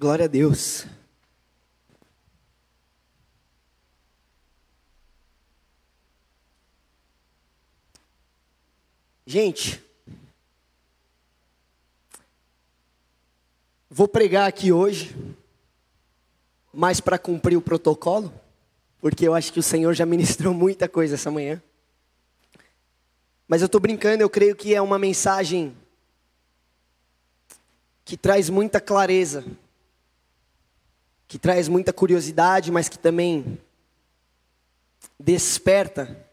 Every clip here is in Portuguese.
Glória a Deus. Gente, vou pregar aqui hoje, mais para cumprir o protocolo, porque eu acho que o Senhor já ministrou muita coisa essa manhã. Mas eu estou brincando, eu creio que é uma mensagem que traz muita clareza que traz muita curiosidade, mas que também desperta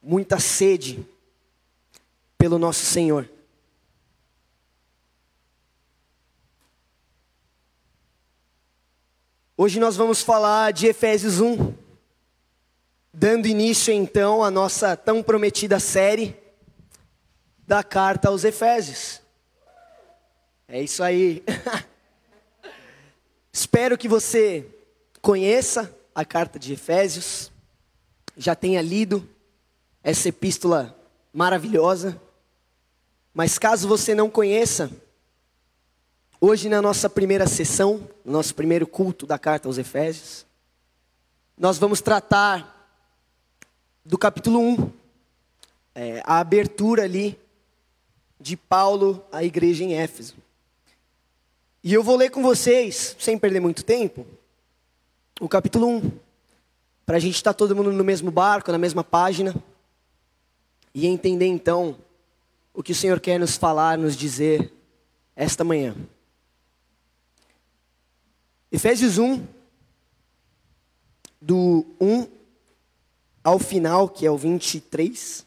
muita sede pelo nosso Senhor. Hoje nós vamos falar de Efésios 1, dando início então à nossa tão prometida série da carta aos Efésios. É isso aí. Espero que você conheça a carta de Efésios, já tenha lido essa epístola maravilhosa. Mas caso você não conheça, hoje na nossa primeira sessão, no nosso primeiro culto da carta aos Efésios, nós vamos tratar do capítulo 1, é, a abertura ali de Paulo à igreja em Éfeso. E eu vou ler com vocês, sem perder muito tempo, o capítulo 1. Para a gente estar todo mundo no mesmo barco, na mesma página. E entender então o que o Senhor quer nos falar, nos dizer esta manhã. Efésios 1, do 1 ao final, que é o 23.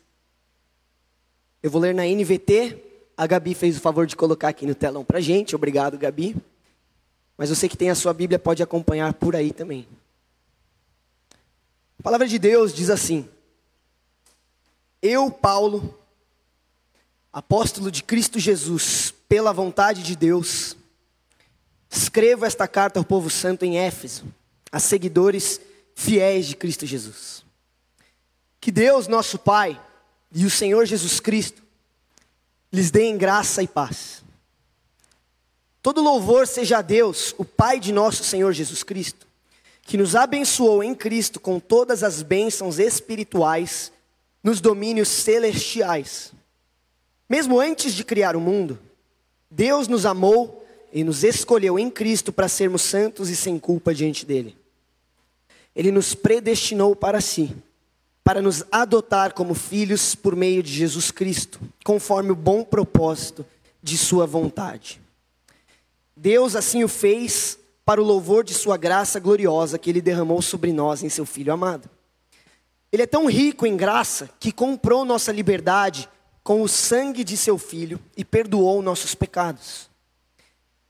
Eu vou ler na NVT, a Gabi fez o favor de colocar aqui no telão para gente. Obrigado, Gabi. Mas você que tem a sua Bíblia pode acompanhar por aí também. A palavra de Deus diz assim: Eu, Paulo, apóstolo de Cristo Jesus, pela vontade de Deus, escrevo esta carta ao povo santo em Éfeso, a seguidores fiéis de Cristo Jesus. Que Deus, nosso Pai, e o Senhor Jesus Cristo lhes deem graça e paz. Todo louvor seja a Deus, o Pai de nosso Senhor Jesus Cristo, que nos abençoou em Cristo com todas as bênçãos espirituais nos domínios celestiais. Mesmo antes de criar o mundo, Deus nos amou e nos escolheu em Cristo para sermos santos e sem culpa diante dele. Ele nos predestinou para si para nos adotar como filhos por meio de Jesus Cristo, conforme o bom propósito de Sua vontade. Deus assim o fez para o louvor de Sua graça gloriosa que Ele derramou sobre nós em Seu Filho amado. Ele é tão rico em graça que comprou nossa liberdade com o sangue de Seu Filho e perdoou nossos pecados.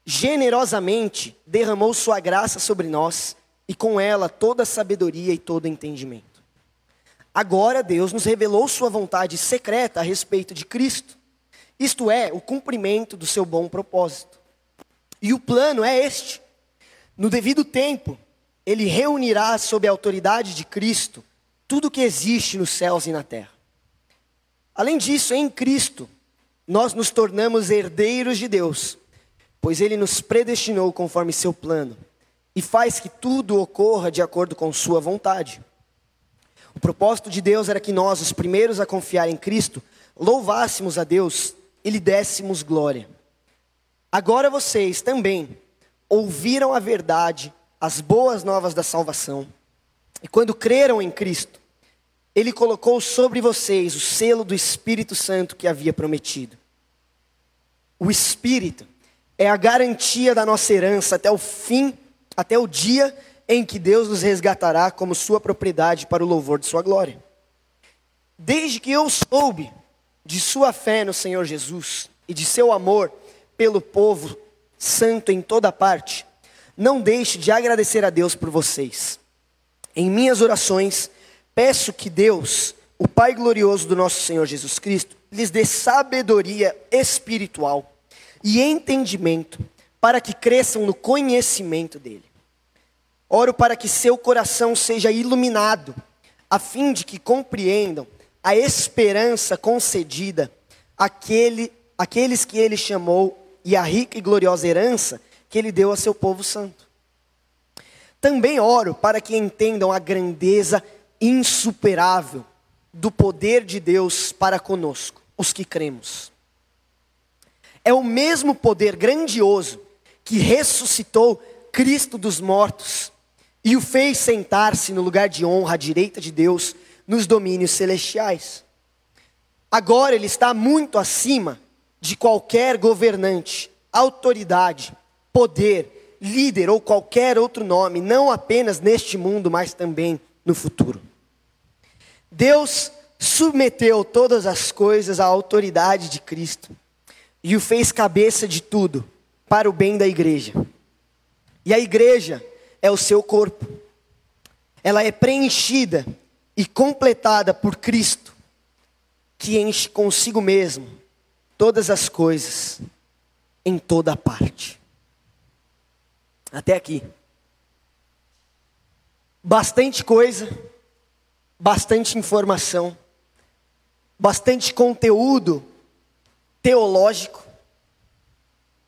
Generosamente derramou Sua graça sobre nós e com ela toda sabedoria e todo entendimento. Agora Deus nos revelou sua vontade secreta a respeito de Cristo, isto é, o cumprimento do seu bom propósito. E o plano é este: no devido tempo, ele reunirá sob a autoridade de Cristo tudo o que existe nos céus e na terra. Além disso, em Cristo, nós nos tornamos herdeiros de Deus, pois ele nos predestinou conforme seu plano e faz que tudo ocorra de acordo com sua vontade. O propósito de Deus era que nós, os primeiros a confiar em Cristo, louvássemos a Deus e lhe dessemos glória. Agora vocês também ouviram a verdade, as boas novas da salvação. E quando creram em Cristo, Ele colocou sobre vocês o selo do Espírito Santo que havia prometido. O Espírito é a garantia da nossa herança até o fim, até o dia em que Deus nos resgatará como sua propriedade para o louvor de sua glória. Desde que eu soube de sua fé no Senhor Jesus e de seu amor pelo povo santo em toda parte, não deixe de agradecer a Deus por vocês. Em minhas orações, peço que Deus, o Pai glorioso do nosso Senhor Jesus Cristo, lhes dê sabedoria espiritual e entendimento para que cresçam no conhecimento dele. Oro para que seu coração seja iluminado, a fim de que compreendam a esperança concedida àquele, àqueles que ele chamou e a rica e gloriosa herança que ele deu a seu povo santo. Também oro para que entendam a grandeza insuperável do poder de Deus para conosco, os que cremos. É o mesmo poder grandioso que ressuscitou Cristo dos mortos e o fez sentar-se no lugar de honra à direita de Deus nos domínios celestiais. Agora ele está muito acima de qualquer governante, autoridade, poder, líder ou qualquer outro nome, não apenas neste mundo, mas também no futuro. Deus submeteu todas as coisas à autoridade de Cristo e o fez cabeça de tudo para o bem da igreja. E a igreja é o seu corpo. Ela é preenchida e completada por Cristo, que enche consigo mesmo todas as coisas em toda parte. Até aqui. Bastante coisa, bastante informação, bastante conteúdo teológico.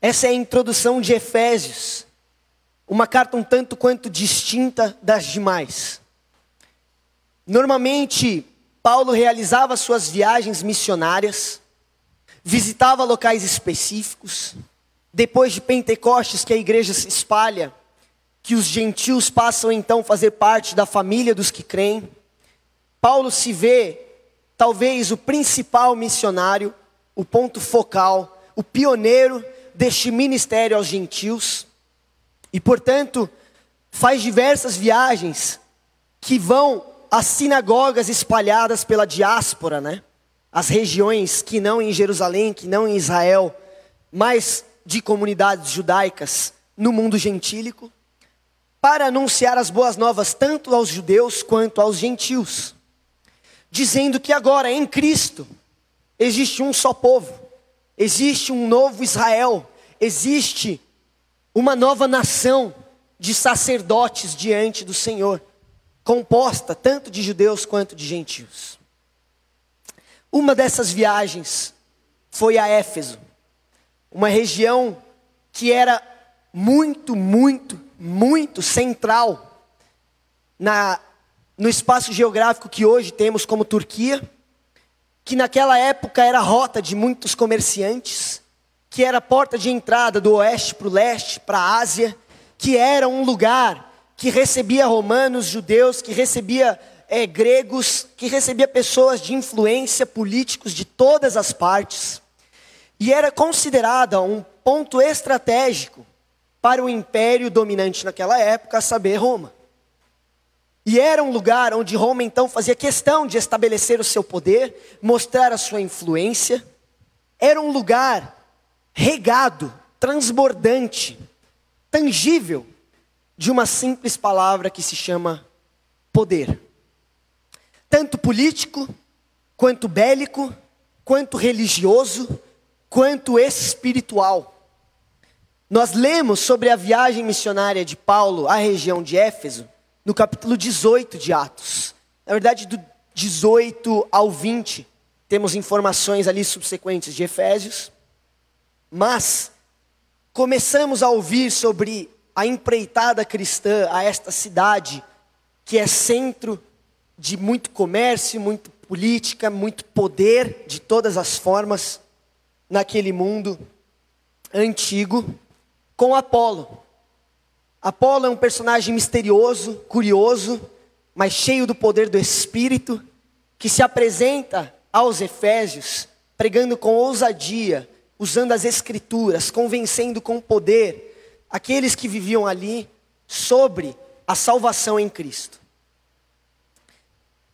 Essa é a introdução de Efésios, uma carta um tanto quanto distinta das demais. Normalmente, Paulo realizava suas viagens missionárias, visitava locais específicos. Depois de Pentecostes, que a igreja se espalha, que os gentios passam então a fazer parte da família dos que creem. Paulo se vê, talvez, o principal missionário, o ponto focal, o pioneiro deste ministério aos gentios. E, portanto, faz diversas viagens que vão às sinagogas espalhadas pela diáspora, né? As regiões que não em Jerusalém, que não em Israel, mas de comunidades judaicas no mundo gentílico, para anunciar as boas novas tanto aos judeus quanto aos gentios dizendo que agora em Cristo existe um só povo, existe um novo Israel, existe uma nova nação de sacerdotes diante do Senhor, composta tanto de judeus quanto de gentios. Uma dessas viagens foi a Éfeso, uma região que era muito, muito, muito central na no espaço geográfico que hoje temos como Turquia, que naquela época era rota de muitos comerciantes, que era porta de entrada do oeste para o leste, para a Ásia, que era um lugar que recebia romanos, judeus, que recebia é, gregos, que recebia pessoas de influência, políticos de todas as partes, e era considerada um ponto estratégico para o império dominante naquela época, a saber, Roma. E era um lugar onde Roma então fazia questão de estabelecer o seu poder, mostrar a sua influência. Era um lugar regado, transbordante, tangível, de uma simples palavra que se chama poder. Tanto político, quanto bélico, quanto religioso, quanto espiritual. Nós lemos sobre a viagem missionária de Paulo à região de Éfeso no capítulo 18 de Atos. Na verdade, do 18 ao 20, temos informações ali subsequentes de Efésios. Mas começamos a ouvir sobre a empreitada cristã a esta cidade, que é centro de muito comércio, muito política, muito poder de todas as formas naquele mundo antigo, com Apolo. Apolo é um personagem misterioso, curioso, mas cheio do poder do Espírito, que se apresenta aos Efésios, pregando com ousadia, usando as Escrituras, convencendo com poder aqueles que viviam ali sobre a salvação em Cristo.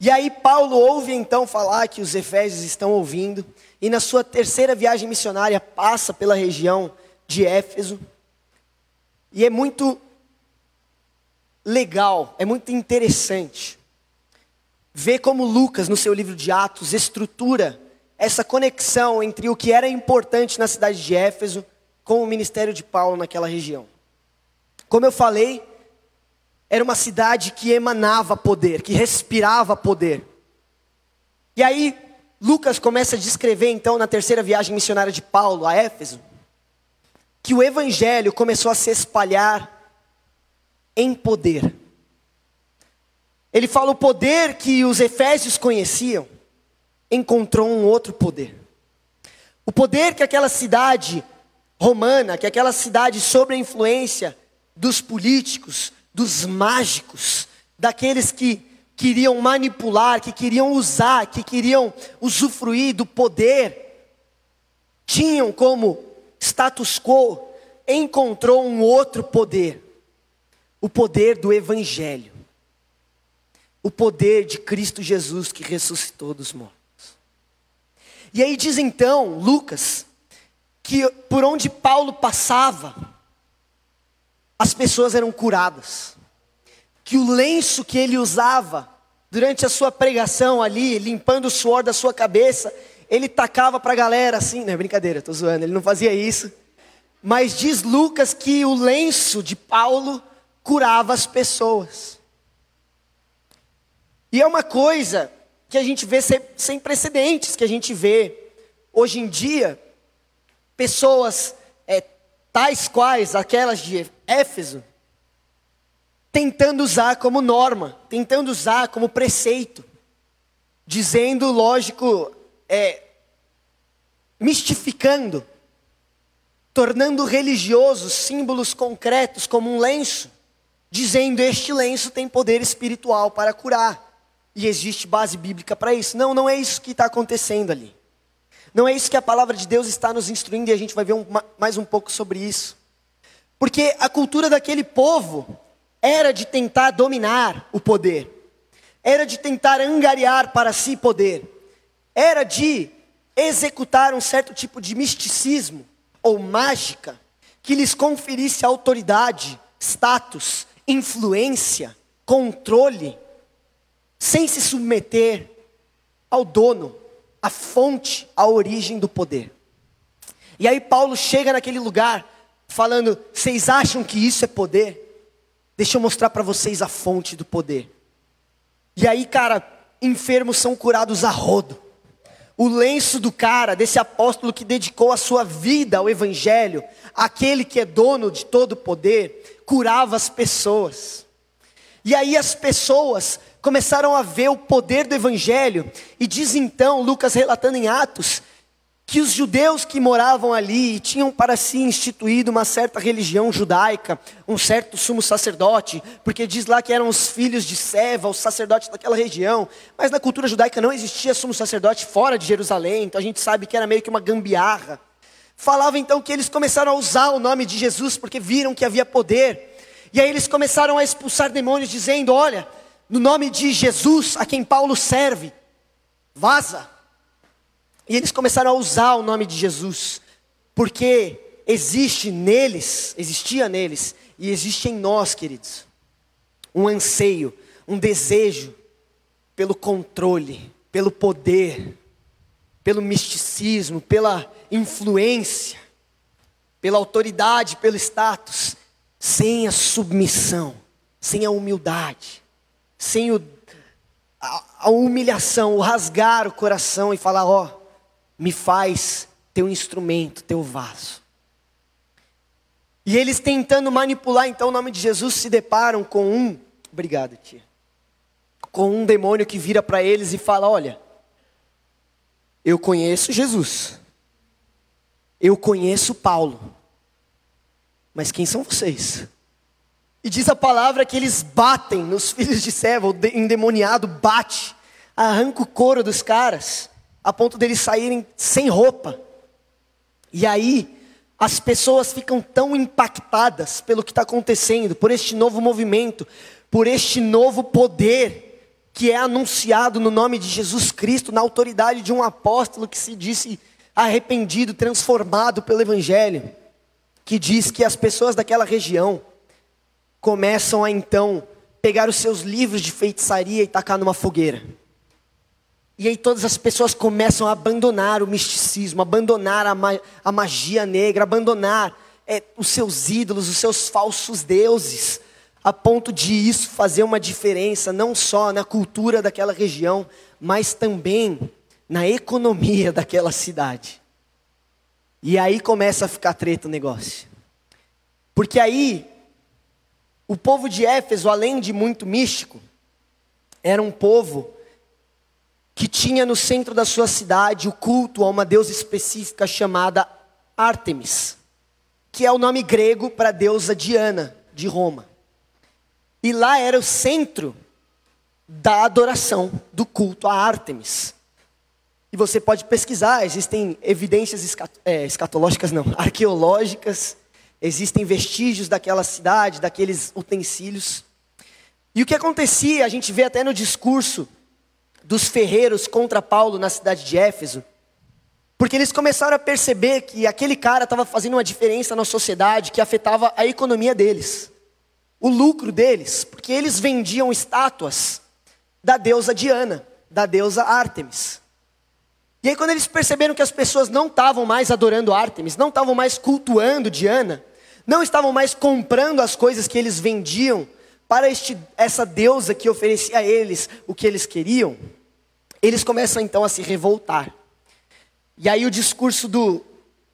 E aí Paulo ouve então falar que os Efésios estão ouvindo, e na sua terceira viagem missionária passa pela região de Éfeso. E é muito legal, é muito interessante ver como Lucas, no seu livro de Atos, estrutura essa conexão entre o que era importante na cidade de Éfeso com o ministério de Paulo naquela região. Como eu falei, era uma cidade que emanava poder, que respirava poder. E aí, Lucas começa a descrever, então, na terceira viagem missionária de Paulo a Éfeso, que o evangelho começou a se espalhar em poder. Ele fala o poder que os efésios conheciam encontrou um outro poder. O poder que aquela cidade romana, que aquela cidade sob a influência dos políticos, dos mágicos, daqueles que queriam manipular, que queriam usar, que queriam usufruir do poder, tinham como status quo, encontrou um outro poder, o poder do Evangelho, o poder de Cristo Jesus que ressuscitou dos mortos. E aí diz então Lucas, que por onde Paulo passava, as pessoas eram curadas que o lenço que ele usava durante a sua pregação ali, limpando o suor da sua cabeça, ele tacava para a galera assim, não é brincadeira, estou zoando, ele não fazia isso. Mas diz Lucas que o lenço de Paulo curava as pessoas. E é uma coisa que a gente vê sem, sem precedentes, que a gente vê hoje em dia, pessoas é, tais quais aquelas de Éfeso, tentando usar como norma, tentando usar como preceito, dizendo, lógico, é, mistificando, tornando religiosos símbolos concretos como um lenço, dizendo este lenço tem poder espiritual para curar. E existe base bíblica para isso. Não, não é isso que está acontecendo ali. Não é isso que a palavra de Deus está nos instruindo e a gente vai ver um, mais um pouco sobre isso. Porque a cultura daquele povo era de tentar dominar o poder, era de tentar angariar para si poder, era de executar um certo tipo de misticismo ou mágica que lhes conferisse autoridade, status, influência, controle, sem se submeter ao dono, à fonte, à origem do poder. E aí Paulo chega naquele lugar falando: vocês acham que isso é poder? Deixa eu mostrar para vocês a fonte do poder. E aí, cara, enfermos são curados a rodo. O lenço do cara, desse apóstolo que dedicou a sua vida ao evangelho, aquele que é dono de todo o poder, curava as pessoas. E aí as pessoas começaram a ver o poder do evangelho, e diz então, Lucas relatando em Atos, que os judeus que moravam ali tinham para si instituído uma certa religião judaica, um certo sumo sacerdote, porque diz lá que eram os filhos de Seva, os sacerdotes daquela região, mas na cultura judaica não existia sumo sacerdote fora de Jerusalém, então a gente sabe que era meio que uma gambiarra. Falava então que eles começaram a usar o nome de Jesus porque viram que havia poder, e aí eles começaram a expulsar demônios, dizendo: Olha, no nome de Jesus, a quem Paulo serve, vaza. E eles começaram a usar o nome de Jesus, porque existe neles, existia neles, e existe em nós, queridos, um anseio, um desejo pelo controle, pelo poder, pelo misticismo, pela influência, pela autoridade, pelo status, sem a submissão, sem a humildade, sem o, a, a humilhação, o rasgar o coração e falar: ó. Oh, me faz teu instrumento, teu vaso. E eles tentando manipular então o nome de Jesus se deparam com um, obrigado tia, com um demônio que vira para eles e fala: Olha, eu conheço Jesus, eu conheço Paulo, mas quem são vocês? E diz a palavra que eles batem nos filhos de Seva, o endemoniado bate, arranca o couro dos caras a ponto deles saírem sem roupa. E aí, as pessoas ficam tão impactadas pelo que está acontecendo, por este novo movimento, por este novo poder que é anunciado no nome de Jesus Cristo, na autoridade de um apóstolo que se disse arrependido, transformado pelo Evangelho, que diz que as pessoas daquela região começam a então pegar os seus livros de feitiçaria e tacar numa fogueira. E aí todas as pessoas começam a abandonar o misticismo, abandonar a, ma a magia negra, abandonar é, os seus ídolos, os seus falsos deuses, a ponto de isso fazer uma diferença não só na cultura daquela região, mas também na economia daquela cidade. E aí começa a ficar treta o negócio. Porque aí, o povo de Éfeso, além de muito místico, era um povo que tinha no centro da sua cidade o culto a uma deusa específica chamada Ártemis, que é o nome grego para a deusa Diana de Roma. E lá era o centro da adoração, do culto a Ártemis. E você pode pesquisar, existem evidências escat é, escatológicas, não, arqueológicas, existem vestígios daquela cidade, daqueles utensílios. E o que acontecia, a gente vê até no discurso dos ferreiros contra Paulo na cidade de Éfeso, porque eles começaram a perceber que aquele cara estava fazendo uma diferença na sociedade que afetava a economia deles, o lucro deles, porque eles vendiam estátuas da deusa Diana, da deusa Ártemis. E aí, quando eles perceberam que as pessoas não estavam mais adorando Ártemis, não estavam mais cultuando Diana, não estavam mais comprando as coisas que eles vendiam para este, essa deusa que oferecia a eles o que eles queriam, eles começam então a se revoltar. E aí, o discurso do,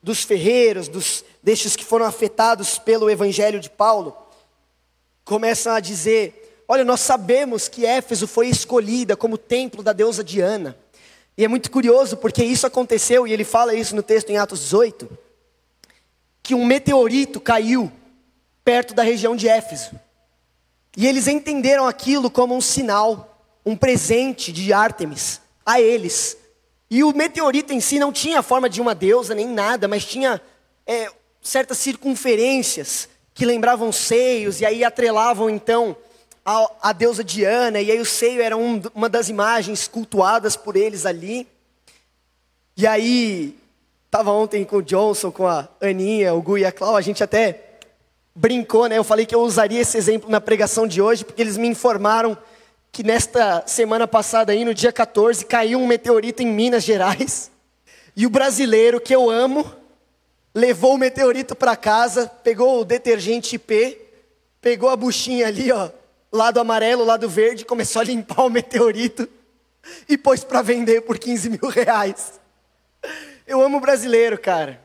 dos ferreiros, dos, destes que foram afetados pelo evangelho de Paulo, começam a dizer: Olha, nós sabemos que Éfeso foi escolhida como templo da deusa Diana. E é muito curioso porque isso aconteceu, e ele fala isso no texto em Atos 18, que um meteorito caiu perto da região de Éfeso. E eles entenderam aquilo como um sinal, um presente de Ártemis a eles. E o meteorito em si não tinha a forma de uma deusa nem nada, mas tinha é, certas circunferências que lembravam seios, e aí atrelavam então a, a deusa Diana, e aí o seio era um, uma das imagens cultuadas por eles ali. E aí, estava ontem com o Johnson, com a Aninha, o Gu e a Clau, a gente até brincou, né? Eu falei que eu usaria esse exemplo na pregação de hoje, porque eles me informaram que nesta semana passada aí, no dia 14, caiu um meteorito em Minas Gerais. E o brasileiro que eu amo levou o meteorito para casa, pegou o detergente IP, pegou a buchinha ali, ó, lado amarelo, lado verde, começou a limpar o meteorito e pôs para vender por 15 mil reais. Eu amo brasileiro, cara,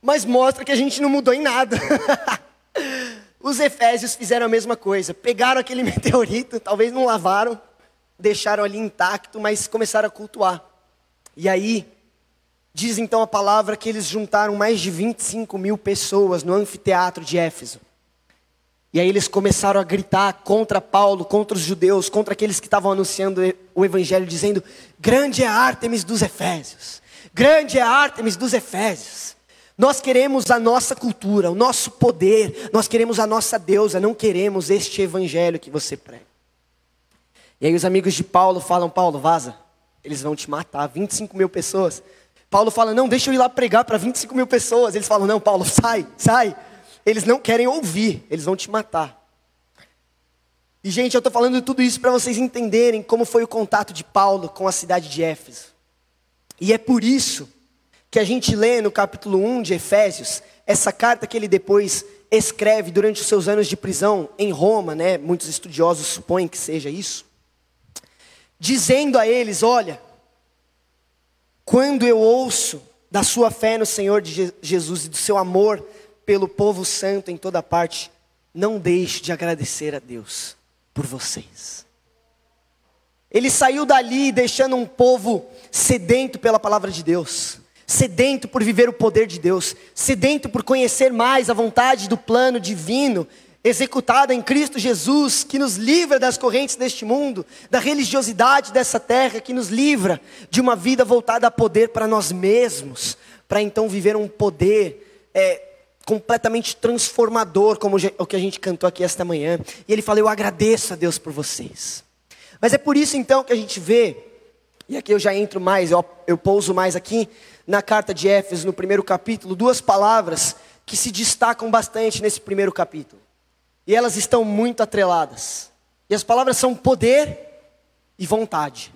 mas mostra que a gente não mudou em nada. Os efésios fizeram a mesma coisa, pegaram aquele meteorito, talvez não lavaram, deixaram ali intacto, mas começaram a cultuar. E aí, diz então a palavra que eles juntaram mais de 25 mil pessoas no anfiteatro de Éfeso. E aí eles começaram a gritar contra Paulo, contra os judeus, contra aqueles que estavam anunciando o evangelho, dizendo: Grande é Ártemis dos Efésios, grande é a Ártemis dos Efésios. Nós queremos a nossa cultura, o nosso poder, nós queremos a nossa deusa, não queremos este evangelho que você prega. E aí os amigos de Paulo falam: Paulo, vaza, eles vão te matar, 25 mil pessoas. Paulo fala: Não, deixa eu ir lá pregar para 25 mil pessoas. Eles falam: Não, Paulo, sai, sai eles não querem ouvir, eles vão te matar. E, gente, eu estou falando tudo isso para vocês entenderem como foi o contato de Paulo com a cidade de Éfeso. E é por isso que a gente lê no capítulo 1 de Efésios, essa carta que ele depois escreve durante os seus anos de prisão em Roma, né? Muitos estudiosos supõem que seja isso. Dizendo a eles: Olha, quando eu ouço da sua fé no Senhor de Jesus e do seu amor pelo povo santo em toda parte, não deixe de agradecer a Deus por vocês. Ele saiu dali deixando um povo sedento pela palavra de Deus, sedento por viver o poder de Deus, sedento por conhecer mais a vontade do plano divino executada em Cristo Jesus, que nos livra das correntes deste mundo, da religiosidade dessa terra, que nos livra de uma vida voltada a poder para nós mesmos, para então viver um poder é, completamente transformador, como o que a gente cantou aqui esta manhã. E ele fala: Eu agradeço a Deus por vocês. Mas é por isso então que a gente vê, e aqui eu já entro mais, eu, eu pouso mais aqui, na carta de Éfeso, no primeiro capítulo, duas palavras que se destacam bastante nesse primeiro capítulo. E elas estão muito atreladas. E as palavras são poder e vontade.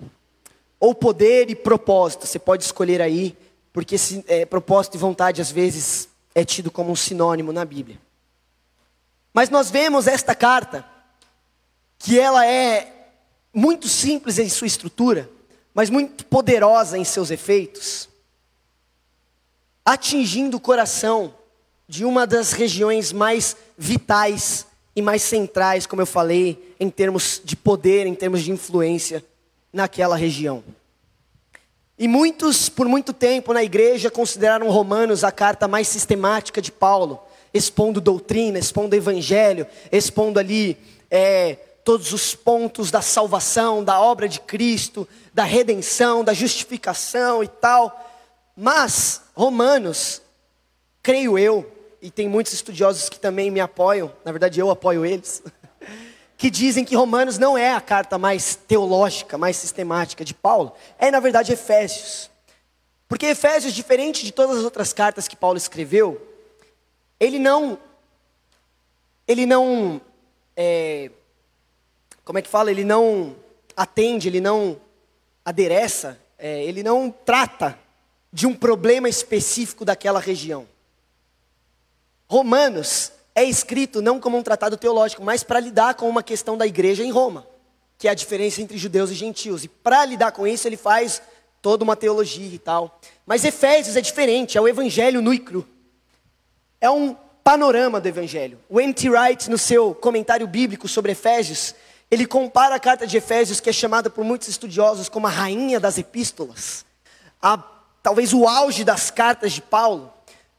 Ou poder e propósito, você pode escolher aí, porque esse, é, propósito e vontade às vezes é tido como um sinônimo na Bíblia. Mas nós vemos esta carta, que ela é muito simples em sua estrutura, mas muito poderosa em seus efeitos, atingindo o coração de uma das regiões mais vitais e mais centrais, como eu falei, em termos de poder, em termos de influência naquela região. E muitos, por muito tempo na igreja, consideraram Romanos a carta mais sistemática de Paulo, expondo doutrina, expondo evangelho, expondo ali é, todos os pontos da salvação, da obra de Cristo, da redenção, da justificação e tal. Mas Romanos, creio eu, e tem muitos estudiosos que também me apoiam, na verdade eu apoio eles, que dizem que Romanos não é a carta mais teológica, mais sistemática de Paulo, é na verdade Efésios. Porque Efésios, diferente de todas as outras cartas que Paulo escreveu, ele não, ele não, é, como é que fala? Ele não atende, ele não adereça, é, ele não trata de um problema específico daquela região. Romanos é escrito não como um tratado teológico, mas para lidar com uma questão da igreja em Roma, que é a diferença entre judeus e gentios. E para lidar com isso, ele faz toda uma teologia e tal. Mas Efésios é diferente, é o evangelho no cru. É um panorama do evangelho. O. Wright, no seu comentário bíblico sobre Efésios, ele compara a carta de Efésios, que é chamada por muitos estudiosos como a rainha das epístolas, a talvez o auge das cartas de Paulo,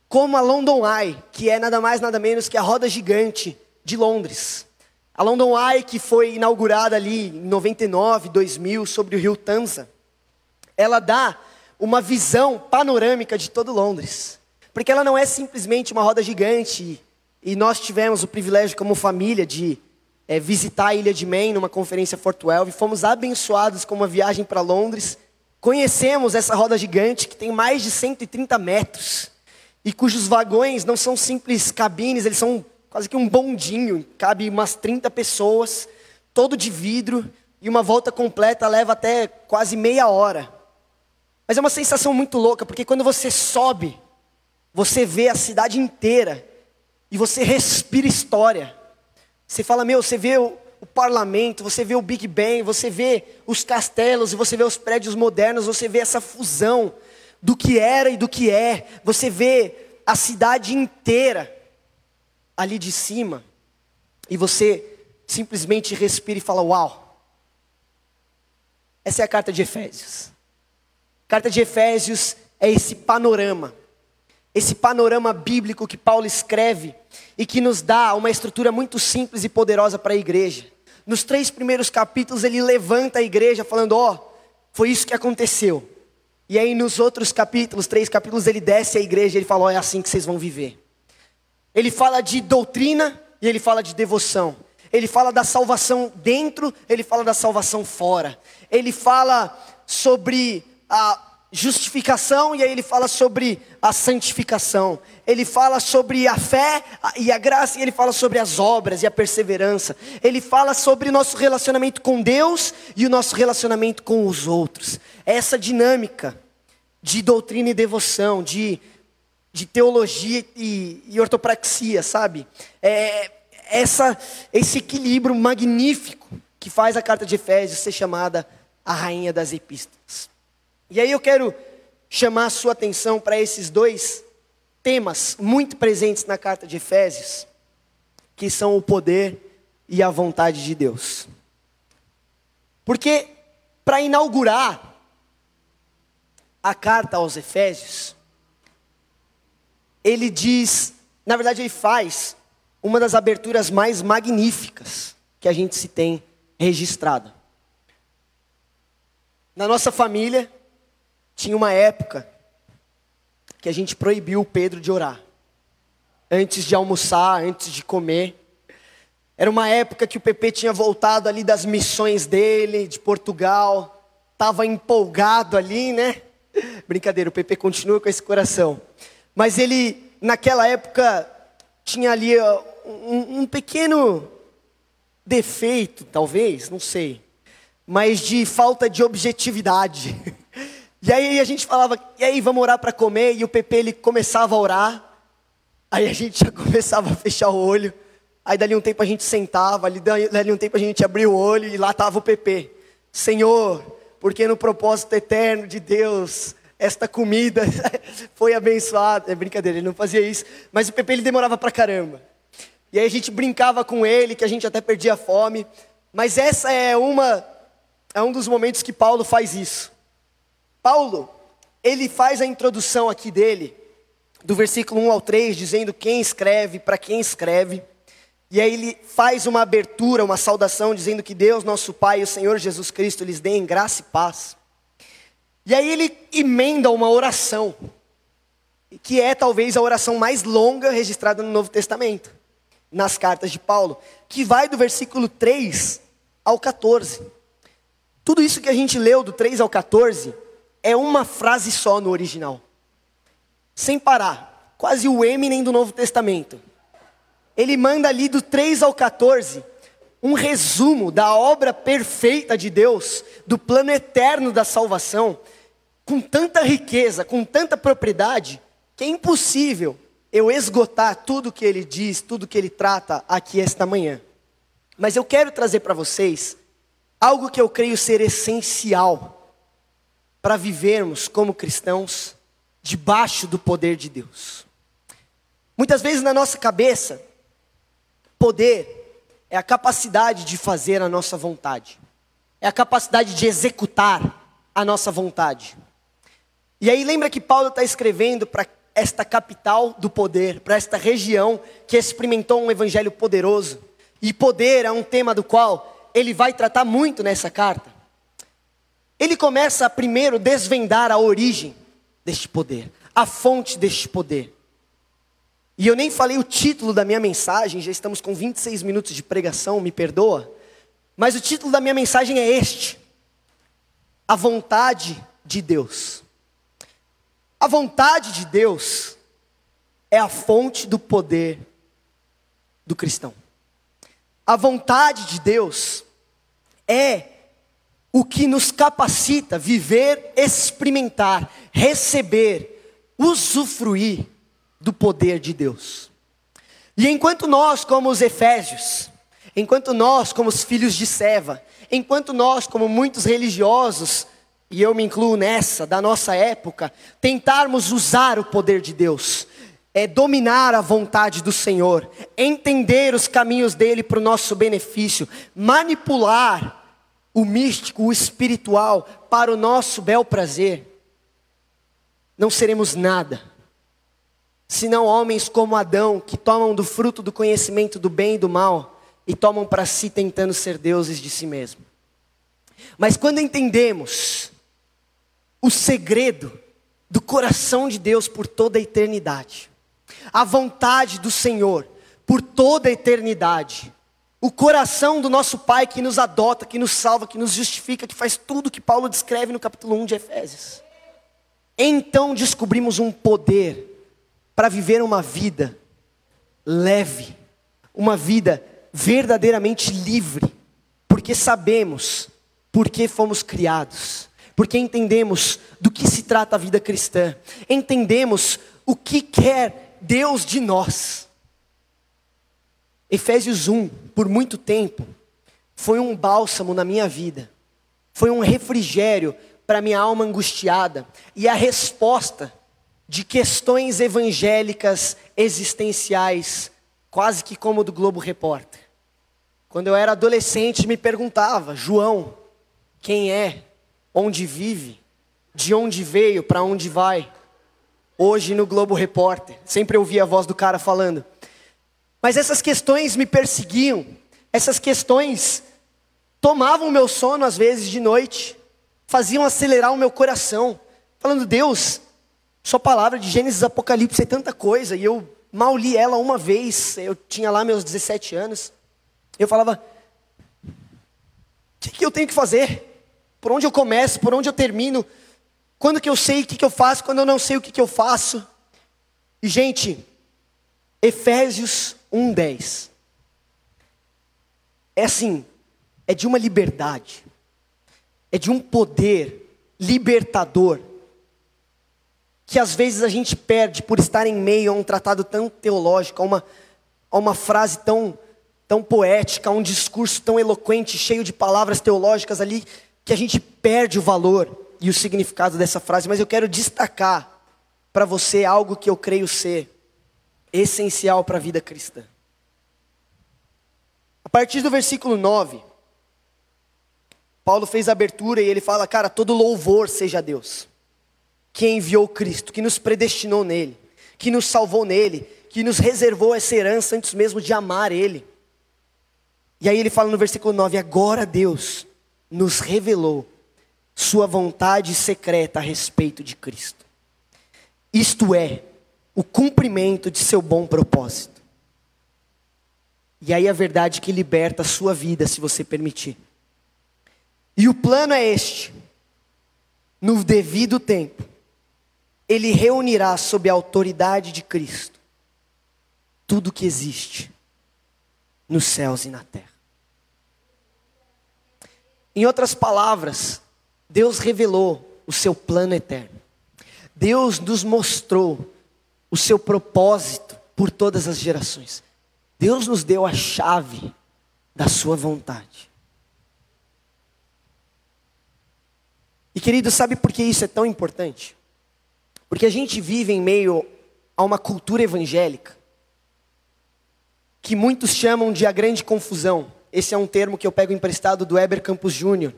como a London Eye, que é nada mais nada menos que a roda gigante de Londres. A London Eye que foi inaugurada ali em 99, 2000 sobre o rio Tanza. Ela dá uma visão panorâmica de todo Londres. Porque ela não é simplesmente uma roda gigante e nós tivemos o privilégio como família de é, visitar a Ilha de Man numa conferência Fort Welve, fomos abençoados com uma viagem para Londres, conhecemos essa roda gigante que tem mais de 130 metros e cujos vagões não são simples cabines, eles são quase que um bondinho, cabe umas 30 pessoas, todo de vidro e uma volta completa leva até quase meia hora. Mas é uma sensação muito louca, porque quando você sobe, você vê a cidade inteira e você respira história. Você fala, meu, você vê o, o, parlamento, você vê o Big Bang, você vê os castelos, você vê os prédios modernos, você vê essa fusão do que era e do que é. Você vê a cidade inteira ali de cima. E você simplesmente respira e fala: Uau! Essa é a carta de Efésios. A carta de Efésios é esse panorama esse panorama bíblico que Paulo escreve e que nos dá uma estrutura muito simples e poderosa para a igreja. Nos três primeiros capítulos ele levanta a igreja falando: Ó, oh, foi isso que aconteceu. E aí nos outros capítulos, três capítulos, ele desce a igreja e ele fala: Ó, oh, é assim que vocês vão viver. Ele fala de doutrina e ele fala de devoção. Ele fala da salvação dentro, ele fala da salvação fora. Ele fala sobre a justificação e aí ele fala sobre a santificação. Ele fala sobre a fé e a graça e ele fala sobre as obras e a perseverança. Ele fala sobre o nosso relacionamento com Deus e o nosso relacionamento com os outros. Essa dinâmica de doutrina e devoção, de, de teologia e, e ortopraxia, sabe? É, essa, esse equilíbrio magnífico que faz a carta de Efésios ser chamada a rainha das epístolas. E aí eu quero chamar a sua atenção para esses dois temas muito presentes na carta de Efésios, que são o poder e a vontade de Deus. Porque para inaugurar a carta aos Efésios, ele diz, na verdade ele faz uma das aberturas mais magníficas que a gente se tem registrado. Na nossa família, tinha uma época que a gente proibiu o Pedro de orar. Antes de almoçar, antes de comer. Era uma época que o PP tinha voltado ali das missões dele, de Portugal. Estava empolgado ali, né? Brincadeira, o PP continua com esse coração. Mas ele, naquela época, tinha ali um, um pequeno defeito, talvez, não sei. Mas de falta de objetividade. E aí a gente falava, e aí vamos orar para comer, e o PP ele começava a orar, aí a gente já começava a fechar o olho, aí dali um tempo a gente sentava, ali dali um tempo a gente abria o olho e lá estava o PP. Senhor, porque no propósito eterno de Deus, esta comida foi abençoada. É brincadeira, ele não fazia isso. Mas o Pepe ele demorava pra caramba. E aí a gente brincava com ele, que a gente até perdia fome. Mas essa é uma é um dos momentos que Paulo faz isso. Paulo, ele faz a introdução aqui dele, do versículo 1 ao 3, dizendo quem escreve, para quem escreve. E aí ele faz uma abertura, uma saudação, dizendo que Deus, nosso Pai e o Senhor Jesus Cristo lhes deem graça e paz. E aí ele emenda uma oração, que é talvez a oração mais longa registrada no Novo Testamento, nas cartas de Paulo, que vai do versículo 3 ao 14. Tudo isso que a gente leu do 3 ao 14 é uma frase só no original. Sem parar, quase o Eminem do Novo Testamento. Ele manda ali do 3 ao 14 um resumo da obra perfeita de Deus, do plano eterno da salvação, com tanta riqueza, com tanta propriedade, que é impossível eu esgotar tudo que ele diz, tudo que ele trata aqui esta manhã. Mas eu quero trazer para vocês algo que eu creio ser essencial para vivermos como cristãos debaixo do poder de Deus. Muitas vezes na nossa cabeça, poder é a capacidade de fazer a nossa vontade, é a capacidade de executar a nossa vontade. E aí lembra que Paulo está escrevendo para esta capital do poder, para esta região que experimentou um evangelho poderoso. E poder é um tema do qual ele vai tratar muito nessa carta. Ele começa a primeiro desvendar a origem deste poder, a fonte deste poder. E eu nem falei o título da minha mensagem, já estamos com 26 minutos de pregação, me perdoa. Mas o título da minha mensagem é este: A vontade de Deus. A vontade de Deus é a fonte do poder do cristão. A vontade de Deus é o que nos capacita viver, experimentar, receber, usufruir do poder de Deus. E enquanto nós, como os Efésios, enquanto nós, como os filhos de Seva, enquanto nós, como muitos religiosos, e eu me incluo nessa, da nossa época, tentarmos usar o poder de Deus, é dominar a vontade do Senhor, entender os caminhos dele para o nosso benefício, manipular o místico, o espiritual, para o nosso bel prazer, não seremos nada, senão homens como Adão, que tomam do fruto do conhecimento do bem e do mal e tomam para si tentando ser deuses de si mesmo. Mas quando entendemos o segredo do coração de Deus por toda a eternidade, a vontade do Senhor por toda a eternidade, o coração do nosso Pai que nos adota, que nos salva, que nos justifica, que faz tudo que Paulo descreve no capítulo 1 de Efésios. Então descobrimos um poder para viver uma vida leve, uma vida verdadeiramente livre, porque sabemos por que fomos criados porque entendemos do que se trata a vida cristã, entendemos o que quer Deus de nós. Efésios 1, por muito tempo, foi um bálsamo na minha vida, foi um refrigério para minha alma angustiada e a resposta de questões evangélicas existenciais, quase que como do Globo Repórter. Quando eu era adolescente, me perguntava, João, quem é onde vive, de onde veio, para onde vai. Hoje no Globo Repórter, sempre ouvi a voz do cara falando. Mas essas questões me perseguiam, essas questões tomavam meu sono às vezes de noite, faziam acelerar o meu coração, falando: Deus, Sua palavra de Gênesis Apocalipse é tanta coisa, e eu mal li ela uma vez, eu tinha lá meus 17 anos, eu falava: o que, que eu tenho que fazer? Por onde eu começo, por onde eu termino, quando que eu sei o que, que eu faço, quando eu não sei o que, que eu faço. E, gente, Efésios 1,10. É assim, é de uma liberdade, é de um poder libertador, que às vezes a gente perde por estar em meio a um tratado tão teológico, a uma, a uma frase tão, tão poética, a um discurso tão eloquente, cheio de palavras teológicas ali, que a gente perde o valor e o significado dessa frase, mas eu quero destacar para você algo que eu creio ser essencial para a vida cristã. A partir do versículo 9, Paulo fez a abertura e ele fala: Cara, todo louvor seja a Deus, que enviou Cristo, que nos predestinou nele, que nos salvou nele, que nos reservou essa herança antes mesmo de amar ele. E aí ele fala no versículo 9: Agora Deus nos revelou Sua vontade secreta a respeito de Cristo, isto é, o cumprimento de seu bom propósito. E aí a verdade que liberta a sua vida, se você permitir. E o plano é este: no devido tempo, Ele reunirá sob a autoridade de Cristo tudo que existe nos céus e na terra. Em outras palavras, Deus revelou o seu plano eterno. Deus nos mostrou o seu propósito por todas as gerações. Deus nos deu a chave da sua vontade. E querido, sabe por que isso é tão importante? Porque a gente vive em meio a uma cultura evangélica que muitos chamam de a grande confusão. Esse é um termo que eu pego emprestado do Heber Campos Júnior,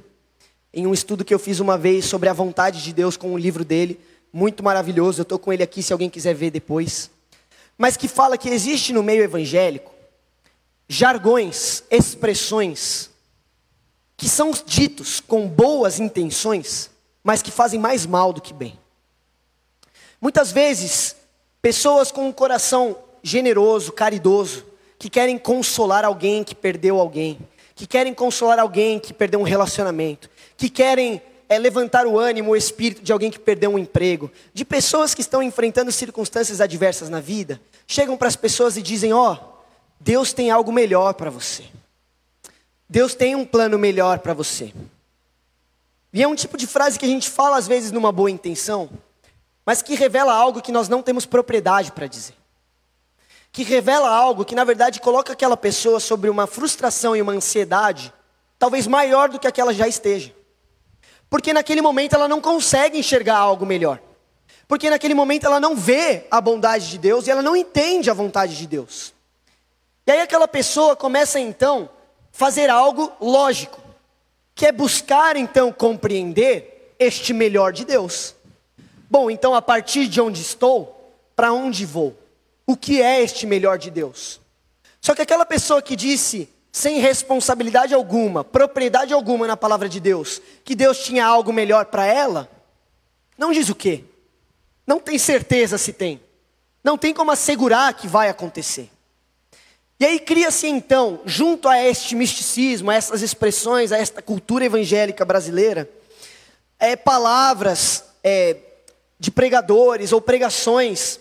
em um estudo que eu fiz uma vez sobre a vontade de Deus com um livro dele, muito maravilhoso. Eu estou com ele aqui se alguém quiser ver depois. Mas que fala que existe no meio evangélico jargões, expressões que são ditos com boas intenções, mas que fazem mais mal do que bem. Muitas vezes, pessoas com um coração generoso, caridoso, que querem consolar alguém que perdeu alguém, que querem consolar alguém que perdeu um relacionamento, que querem é, levantar o ânimo, o espírito de alguém que perdeu um emprego, de pessoas que estão enfrentando circunstâncias adversas na vida, chegam para as pessoas e dizem: Ó, oh, Deus tem algo melhor para você. Deus tem um plano melhor para você. E é um tipo de frase que a gente fala às vezes numa boa intenção, mas que revela algo que nós não temos propriedade para dizer. Que revela algo que na verdade coloca aquela pessoa sobre uma frustração e uma ansiedade, talvez maior do que aquela já esteja. Porque naquele momento ela não consegue enxergar algo melhor. Porque naquele momento ela não vê a bondade de Deus e ela não entende a vontade de Deus. E aí aquela pessoa começa então fazer algo lógico, que é buscar então compreender este melhor de Deus. Bom, então a partir de onde estou, para onde vou? O que é este melhor de Deus? Só que aquela pessoa que disse, sem responsabilidade alguma, propriedade alguma na palavra de Deus, que Deus tinha algo melhor para ela, não diz o quê? Não tem certeza se tem. Não tem como assegurar que vai acontecer. E aí cria-se então, junto a este misticismo, a essas expressões, a esta cultura evangélica brasileira, é, palavras é, de pregadores ou pregações,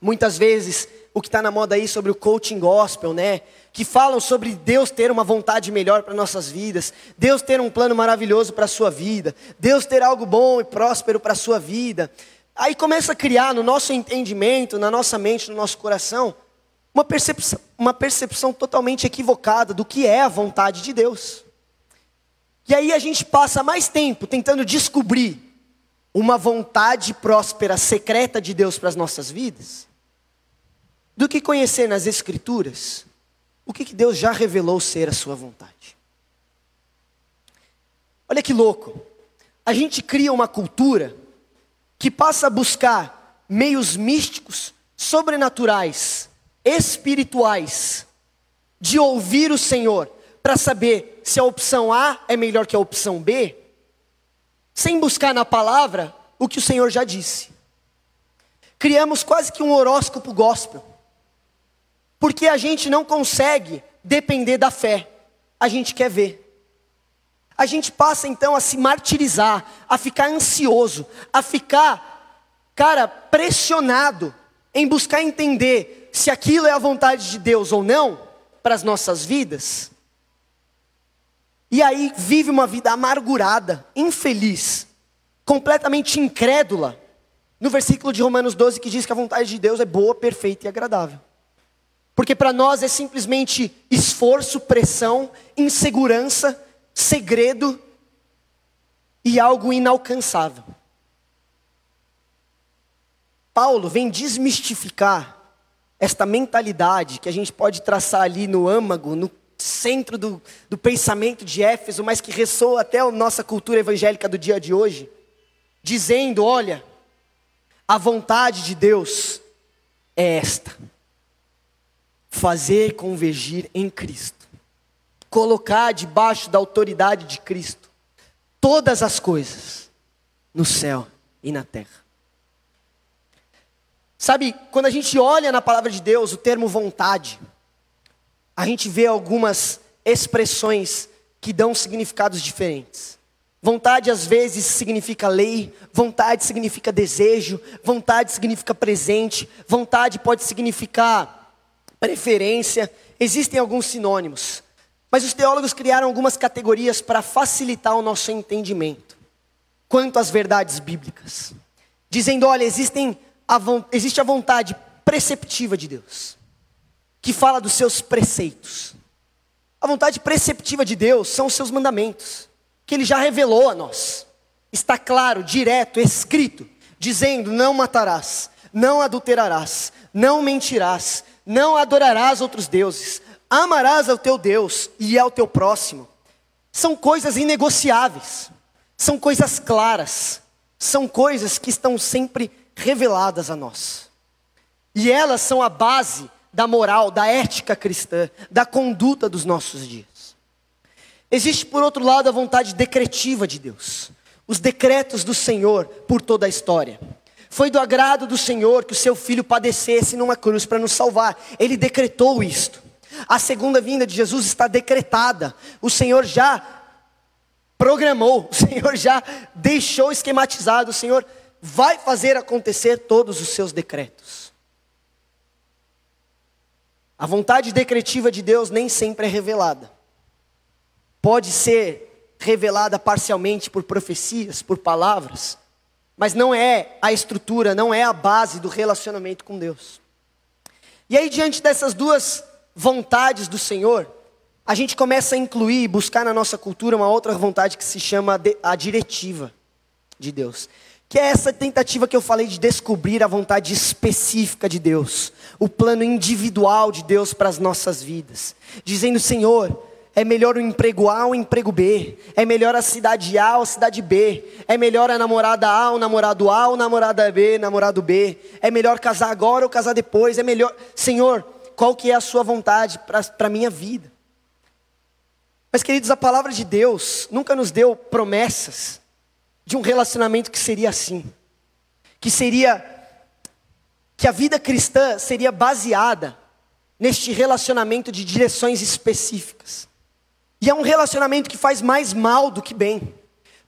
muitas vezes o que está na moda aí sobre o coaching gospel, né? Que falam sobre Deus ter uma vontade melhor para nossas vidas, Deus ter um plano maravilhoso para a sua vida, Deus ter algo bom e próspero para a sua vida. Aí começa a criar no nosso entendimento, na nossa mente, no nosso coração, uma percepção, uma percepção totalmente equivocada do que é a vontade de Deus. E aí a gente passa mais tempo tentando descobrir uma vontade próspera, secreta de Deus para as nossas vidas, do que conhecer nas Escrituras o que, que Deus já revelou ser a sua vontade. Olha que louco. A gente cria uma cultura que passa a buscar meios místicos, sobrenaturais, espirituais de ouvir o Senhor para saber se a opção A é melhor que a opção B, sem buscar na palavra o que o Senhor já disse. Criamos quase que um horóscopo gospel, porque a gente não consegue depender da fé, a gente quer ver. A gente passa então a se martirizar, a ficar ansioso, a ficar, cara, pressionado em buscar entender se aquilo é a vontade de Deus ou não para as nossas vidas. E aí vive uma vida amargurada, infeliz, completamente incrédula. No versículo de Romanos 12 que diz que a vontade de Deus é boa, perfeita e agradável. Porque para nós é simplesmente esforço, pressão, insegurança, segredo. e algo inalcançável. Paulo vem desmistificar esta mentalidade que a gente pode traçar ali no âmago, no centro do, do pensamento de Éfeso, mas que ressoa até a nossa cultura evangélica do dia de hoje, dizendo: olha, a vontade de Deus é esta: fazer convergir em Cristo, colocar debaixo da autoridade de Cristo todas as coisas, no céu e na terra. Sabe, quando a gente olha na palavra de Deus o termo vontade, a gente vê algumas expressões que dão significados diferentes. Vontade às vezes significa lei, vontade significa desejo, vontade significa presente, vontade pode significar preferência, existem alguns sinônimos. Mas os teólogos criaram algumas categorias para facilitar o nosso entendimento quanto às verdades bíblicas. Dizendo, olha, existem a, existe a vontade preceptiva de Deus, que fala dos seus preceitos. A vontade preceptiva de Deus são os seus mandamentos, que Ele já revelou a nós. Está claro, direto, escrito, dizendo: não matarás, não adulterarás, não mentirás, não adorarás outros deuses, amarás ao teu Deus e ao teu próximo. São coisas inegociáveis, são coisas claras, são coisas que estão sempre reveladas a nós. E elas são a base da moral, da ética cristã, da conduta dos nossos dias. Existe, por outro lado, a vontade decretiva de Deus, os decretos do Senhor por toda a história. Foi do agrado do Senhor que o seu filho padecesse numa cruz para nos salvar. Ele decretou isto. A segunda vinda de Jesus está decretada. O Senhor já programou, o Senhor já deixou esquematizado, o Senhor vai fazer acontecer todos os seus decretos. A vontade decretiva de Deus nem sempre é revelada. Pode ser revelada parcialmente por profecias, por palavras, mas não é a estrutura, não é a base do relacionamento com Deus. E aí, diante dessas duas vontades do Senhor, a gente começa a incluir e buscar na nossa cultura uma outra vontade que se chama a diretiva de Deus que é essa tentativa que eu falei de descobrir a vontade específica de Deus, o plano individual de Deus para as nossas vidas, dizendo: Senhor, é melhor o emprego A ou o emprego B, é melhor a cidade A ou a cidade B, é melhor a namorada A ou o namorado A ou namorada B, namorado B, é melhor casar agora ou casar depois, é melhor, Senhor, qual que é a sua vontade para a minha vida? Mas queridos, a palavra de Deus nunca nos deu promessas de um relacionamento que seria assim, que seria que a vida cristã seria baseada neste relacionamento de direções específicas. E é um relacionamento que faz mais mal do que bem.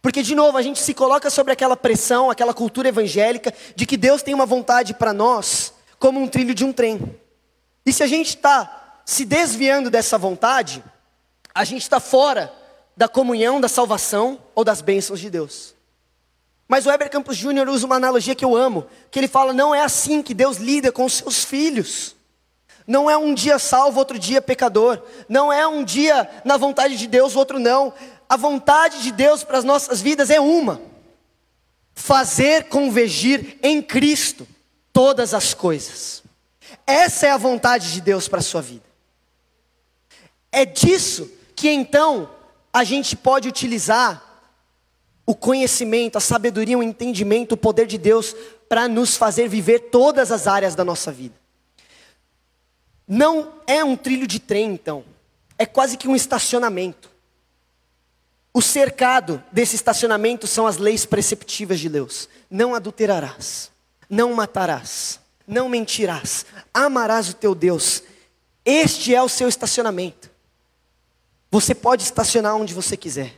Porque, de novo, a gente se coloca sobre aquela pressão, aquela cultura evangélica, de que Deus tem uma vontade para nós, como um trilho de um trem. E se a gente está se desviando dessa vontade, a gente está fora da comunhão, da salvação ou das bênçãos de Deus. Mas o Heber Campos Júnior usa uma analogia que eu amo, que ele fala: não é assim que Deus lida com os seus filhos. Não é um dia salvo, outro dia pecador. Não é um dia na vontade de Deus, outro não. A vontade de Deus para as nossas vidas é uma: fazer convergir em Cristo todas as coisas. Essa é a vontade de Deus para a sua vida. É disso que então a gente pode utilizar o conhecimento, a sabedoria, o entendimento, o poder de Deus para nos fazer viver todas as áreas da nossa vida. Não é um trilho de trem, então, é quase que um estacionamento. O cercado desse estacionamento são as leis preceptivas de Deus: não adulterarás, não matarás, não mentirás, amarás o teu Deus. Este é o seu estacionamento. Você pode estacionar onde você quiser.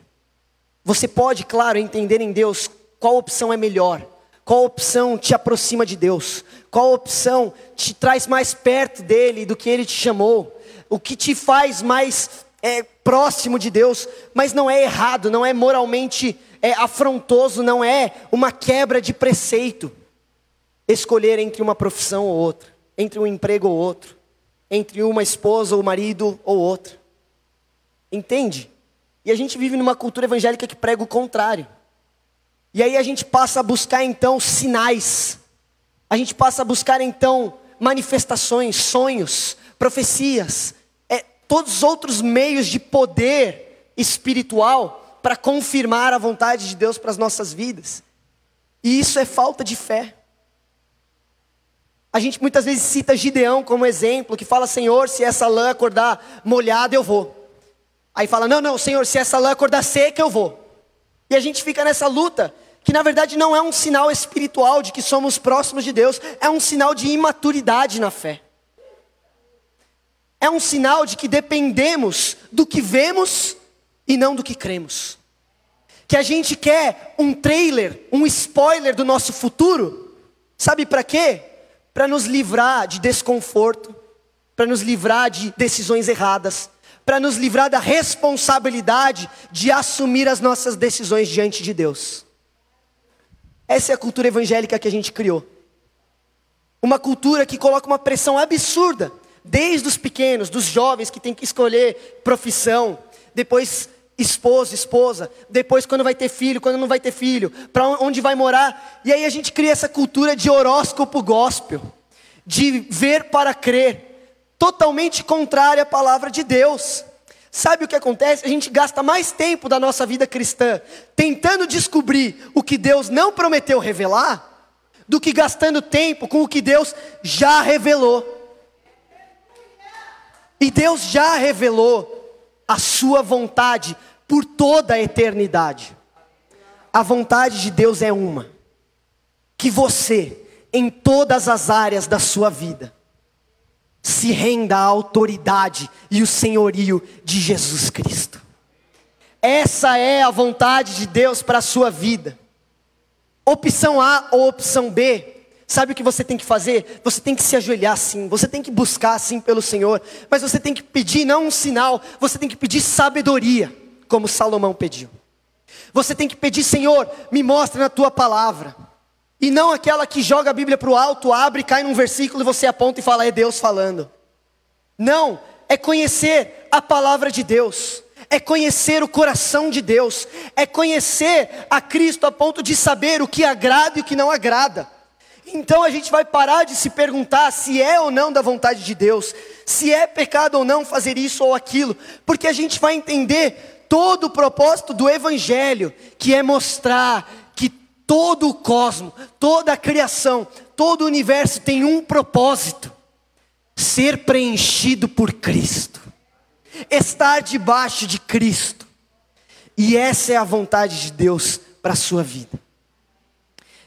Você pode, claro, entender em Deus qual opção é melhor, qual opção te aproxima de Deus, qual opção te traz mais perto dele do que ele te chamou, o que te faz mais é, próximo de Deus, mas não é errado, não é moralmente é, afrontoso, não é uma quebra de preceito escolher entre uma profissão ou outra, entre um emprego ou outro, entre uma esposa ou marido ou outra. Entende? E a gente vive numa cultura evangélica que prega o contrário. E aí a gente passa a buscar então sinais, a gente passa a buscar então manifestações, sonhos, profecias, é, todos os outros meios de poder espiritual para confirmar a vontade de Deus para as nossas vidas. E isso é falta de fé. A gente muitas vezes cita Gideão como exemplo, que fala: Senhor, se essa lã acordar molhada, eu vou. Aí fala: Não, não, Senhor, se essa lã acordar seca, eu vou. E a gente fica nessa luta, que na verdade não é um sinal espiritual de que somos próximos de Deus, é um sinal de imaturidade na fé. É um sinal de que dependemos do que vemos e não do que cremos. Que a gente quer um trailer, um spoiler do nosso futuro, sabe para quê? para nos livrar de desconforto, para nos livrar de decisões erradas, para nos livrar da responsabilidade de assumir as nossas decisões diante de Deus. Essa é a cultura evangélica que a gente criou. Uma cultura que coloca uma pressão absurda, desde os pequenos, dos jovens que têm que escolher profissão, depois esposo, esposa, depois quando vai ter filho, quando não vai ter filho, para onde vai morar. E aí a gente cria essa cultura de horóscopo gospel, de ver para crer, totalmente contrária à palavra de Deus. Sabe o que acontece? A gente gasta mais tempo da nossa vida cristã tentando descobrir o que Deus não prometeu revelar, do que gastando tempo com o que Deus já revelou. E Deus já revelou a sua vontade por toda a eternidade. A vontade de Deus é uma: que você, em todas as áreas da sua vida, se renda à autoridade e o senhorio de Jesus Cristo. Essa é a vontade de Deus para a sua vida. Opção A ou opção B, Sabe o que você tem que fazer? Você tem que se ajoelhar sim, você tem que buscar sim pelo Senhor, mas você tem que pedir não um sinal, você tem que pedir sabedoria como Salomão pediu. Você tem que pedir, Senhor, me mostre na tua palavra. E não aquela que joga a Bíblia para o alto, abre, cai num versículo e você aponta e fala, é Deus falando. Não, é conhecer a palavra de Deus, é conhecer o coração de Deus, é conhecer a Cristo a ponto de saber o que agrada e o que não agrada. Então a gente vai parar de se perguntar se é ou não da vontade de Deus, se é pecado ou não fazer isso ou aquilo, porque a gente vai entender todo o propósito do Evangelho, que é mostrar todo o cosmo, toda a criação, todo o universo tem um propósito: ser preenchido por Cristo, estar debaixo de Cristo. E essa é a vontade de Deus para a sua vida.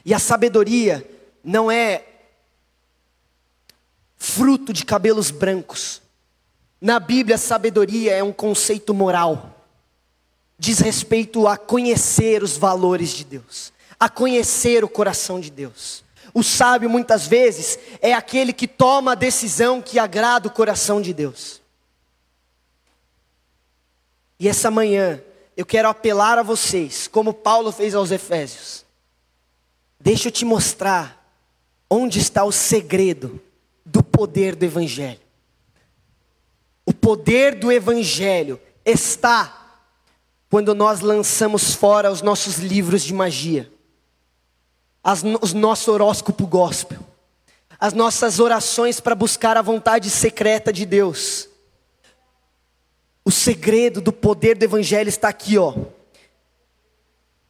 E a sabedoria não é fruto de cabelos brancos. Na Bíblia, sabedoria é um conceito moral diz respeito a conhecer os valores de Deus, a conhecer o coração de Deus. O sábio muitas vezes é aquele que toma a decisão que agrada o coração de Deus. E essa manhã eu quero apelar a vocês, como Paulo fez aos Efésios. Deixa eu te mostrar onde está o segredo do poder do Evangelho. O poder do Evangelho está quando nós lançamos fora os nossos livros de magia, as, os nosso horóscopo gospel, as nossas orações para buscar a vontade secreta de Deus. O segredo do poder do Evangelho está aqui, ó.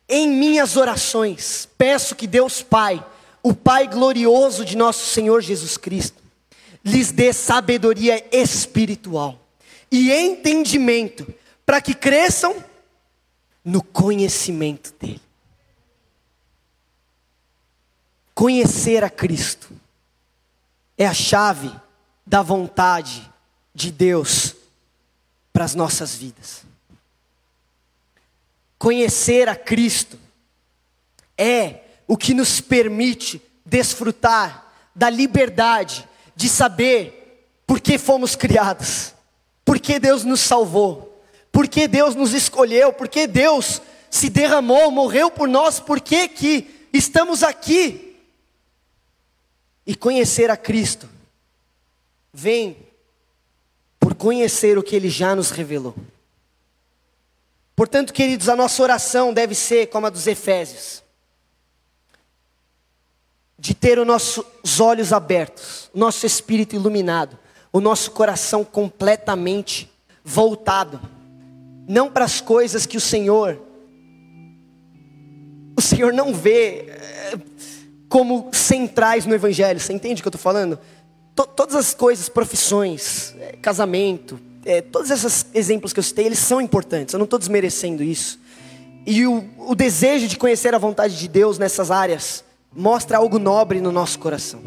Em minhas orações, peço que Deus Pai, o Pai glorioso de nosso Senhor Jesus Cristo, lhes dê sabedoria espiritual e entendimento, para que cresçam no conhecimento dEle. Conhecer a Cristo é a chave da vontade de Deus para as nossas vidas. Conhecer a Cristo é o que nos permite desfrutar da liberdade de saber por que fomos criados, por que Deus nos salvou porque Deus nos escolheu, porque Deus se derramou, morreu por nós, porque que estamos aqui. E conhecer a Cristo vem por conhecer o que Ele já nos revelou. Portanto, queridos, a nossa oração deve ser como a dos Efésios. de ter os nossos olhos abertos, nosso espírito iluminado, o nosso coração completamente voltado, não para as coisas que o Senhor, o Senhor não vê eh, como centrais no Evangelho, você entende o que eu estou falando? todas as coisas, profissões, eh, casamento, é, todos esses exemplos que eu citei, eles são importantes, eu não estou desmerecendo isso. E o, o desejo de conhecer a vontade de Deus nessas áreas mostra algo nobre no nosso coração.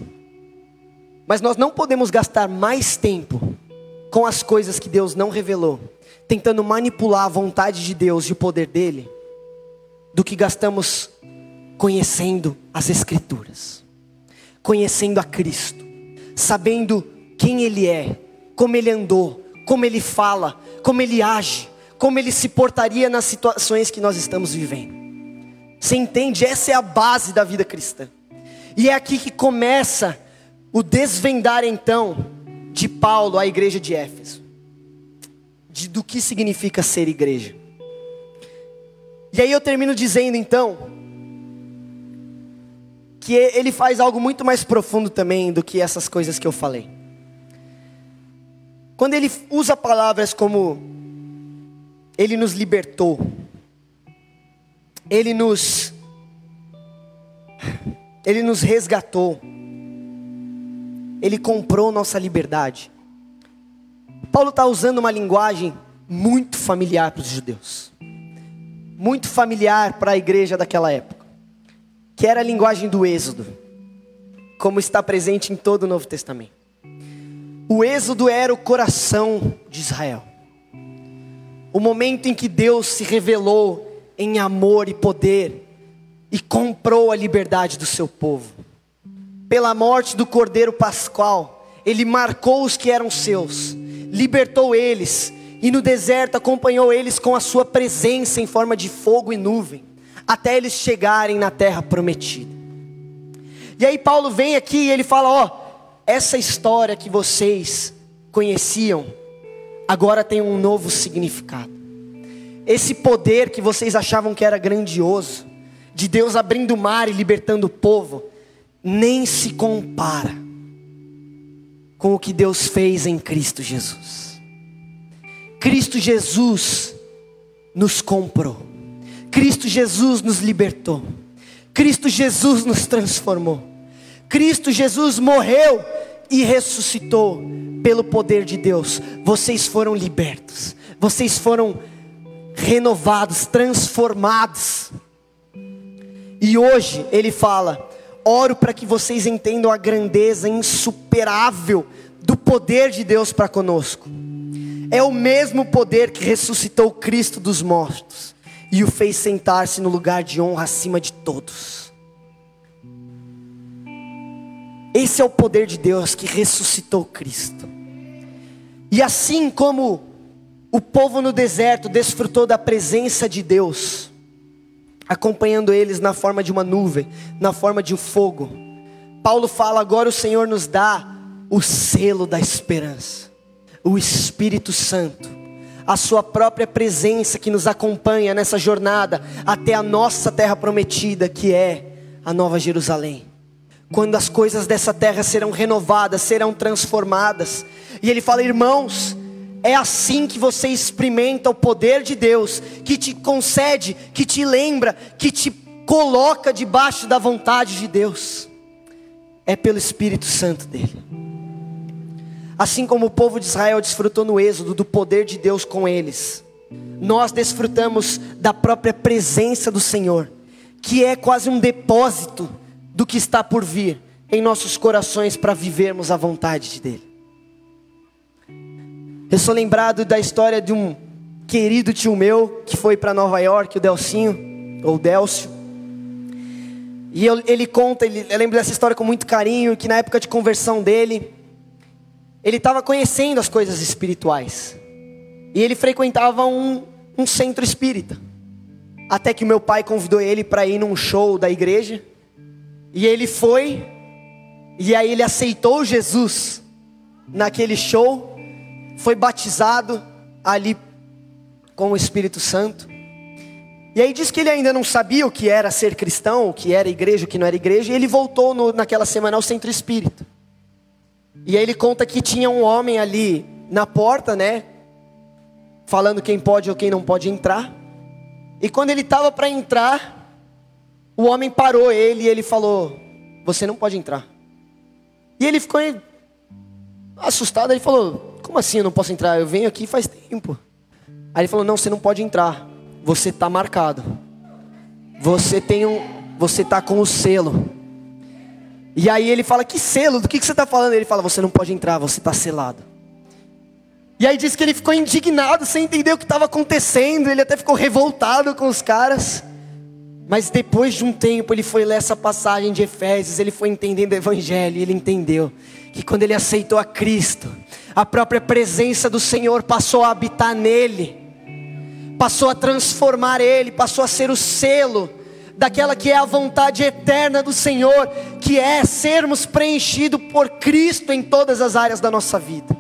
Mas nós não podemos gastar mais tempo com as coisas que Deus não revelou, tentando manipular a vontade de Deus e o poder dele, do que gastamos conhecendo as Escrituras, conhecendo a Cristo, sabendo quem Ele é, como Ele andou, como ele fala, como ele age, como ele se portaria nas situações que nós estamos vivendo. Você entende? Essa é a base da vida cristã. E é aqui que começa o desvendar então de Paulo à igreja de Éfeso. De, do que significa ser igreja. E aí eu termino dizendo então que ele faz algo muito mais profundo também do que essas coisas que eu falei. Quando ele usa palavras como ele nos libertou, ele nos ele nos resgatou. Ele comprou nossa liberdade. Paulo está usando uma linguagem muito familiar para os judeus, muito familiar para a igreja daquela época, que era a linguagem do Êxodo, como está presente em todo o Novo Testamento. O êxodo era o coração de Israel. O momento em que Deus se revelou em amor e poder e comprou a liberdade do seu povo. Pela morte do Cordeiro Pascual, ele marcou os que eram seus, libertou eles e no deserto acompanhou eles com a sua presença em forma de fogo e nuvem, até eles chegarem na terra prometida. E aí Paulo vem aqui e ele fala: Ó, essa história que vocês conheciam, agora tem um novo significado. Esse poder que vocês achavam que era grandioso, de Deus abrindo o mar e libertando o povo, nem se compara com o que Deus fez em Cristo Jesus. Cristo Jesus nos comprou, Cristo Jesus nos libertou, Cristo Jesus nos transformou. Cristo Jesus morreu e ressuscitou pelo poder de Deus. Vocês foram libertos, vocês foram renovados, transformados. E hoje ele fala: oro para que vocês entendam a grandeza insuperável do poder de Deus para conosco. É o mesmo poder que ressuscitou Cristo dos mortos e o fez sentar-se no lugar de honra acima de todos. Esse é o poder de Deus que ressuscitou Cristo. E assim como o povo no deserto desfrutou da presença de Deus, acompanhando eles na forma de uma nuvem, na forma de um fogo, Paulo fala: agora o Senhor nos dá o selo da esperança, o Espírito Santo, a Sua própria presença que nos acompanha nessa jornada até a nossa terra prometida, que é a Nova Jerusalém quando as coisas dessa terra serão renovadas, serão transformadas. E ele fala, irmãos, é assim que você experimenta o poder de Deus, que te concede, que te lembra, que te coloca debaixo da vontade de Deus. É pelo Espírito Santo dele. Assim como o povo de Israel desfrutou no Êxodo do poder de Deus com eles, nós desfrutamos da própria presença do Senhor, que é quase um depósito do que está por vir em nossos corações para vivermos a vontade dEle. Eu sou lembrado da história de um querido tio meu que foi para Nova York, o Delcinho, ou Delcio. E eu, ele conta, ele, eu lembro dessa história com muito carinho, que na época de conversão dele, ele estava conhecendo as coisas espirituais. E ele frequentava um, um centro espírita. Até que meu pai convidou ele para ir num show da igreja. E ele foi, e aí ele aceitou Jesus naquele show, foi batizado ali com o Espírito Santo. E aí diz que ele ainda não sabia o que era ser cristão, o que era igreja, o que não era igreja, e ele voltou no, naquela semana ao centro espírita. E aí ele conta que tinha um homem ali na porta, né? Falando quem pode ou quem não pode entrar. E quando ele estava para entrar, o homem parou ele e ele falou: Você não pode entrar. E ele ficou assustado, ele falou: Como assim eu não posso entrar? Eu venho aqui faz tempo. Aí ele falou: Não, você não pode entrar. Você está marcado. Você tem um, você está com o selo. E aí ele fala: Que selo? Do que, que você está falando? Ele fala: Você não pode entrar, você está selado. E aí diz que ele ficou indignado, sem entender o que estava acontecendo. Ele até ficou revoltado com os caras. Mas depois de um tempo, ele foi ler essa passagem de Efésios, ele foi entendendo o Evangelho, e ele entendeu que quando ele aceitou a Cristo, a própria presença do Senhor passou a habitar nele, passou a transformar ele, passou a ser o selo daquela que é a vontade eterna do Senhor, que é sermos preenchidos por Cristo em todas as áreas da nossa vida.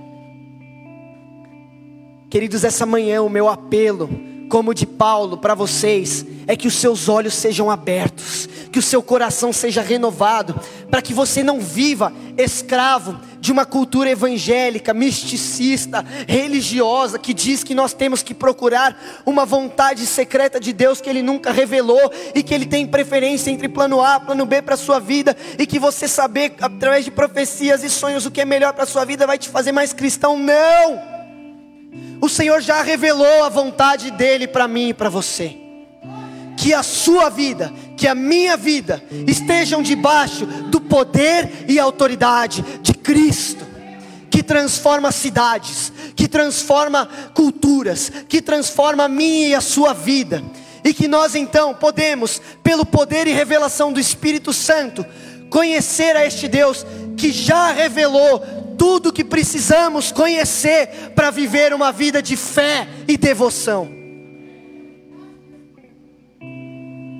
Queridos, essa manhã o meu apelo como de Paulo para vocês, é que os seus olhos sejam abertos, que o seu coração seja renovado, para que você não viva escravo de uma cultura evangélica, misticista, religiosa, que diz que nós temos que procurar uma vontade secreta de Deus que Ele nunca revelou e que Ele tem preferência entre plano A, plano B para a sua vida, e que você saber através de profecias e sonhos o que é melhor para a sua vida vai te fazer mais cristão. Não! O Senhor já revelou a vontade dele para mim e para você. Que a sua vida, que a minha vida estejam debaixo do poder e autoridade de Cristo, que transforma cidades, que transforma culturas, que transforma a minha e a sua vida. E que nós então podemos, pelo poder e revelação do Espírito Santo, conhecer a este Deus que já revelou tudo que precisamos conhecer para viver uma vida de fé e devoção.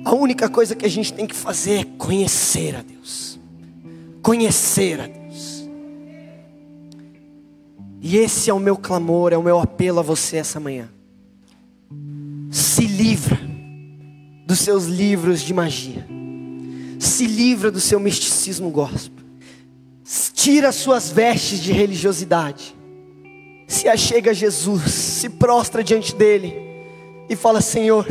A única coisa que a gente tem que fazer é conhecer a Deus. Conhecer a Deus. E esse é o meu clamor, é o meu apelo a você essa manhã. Se livra dos seus livros de magia. Se livra do seu misticismo gospel tira suas vestes de religiosidade, se achega a Jesus, se prostra diante dele e fala: Senhor,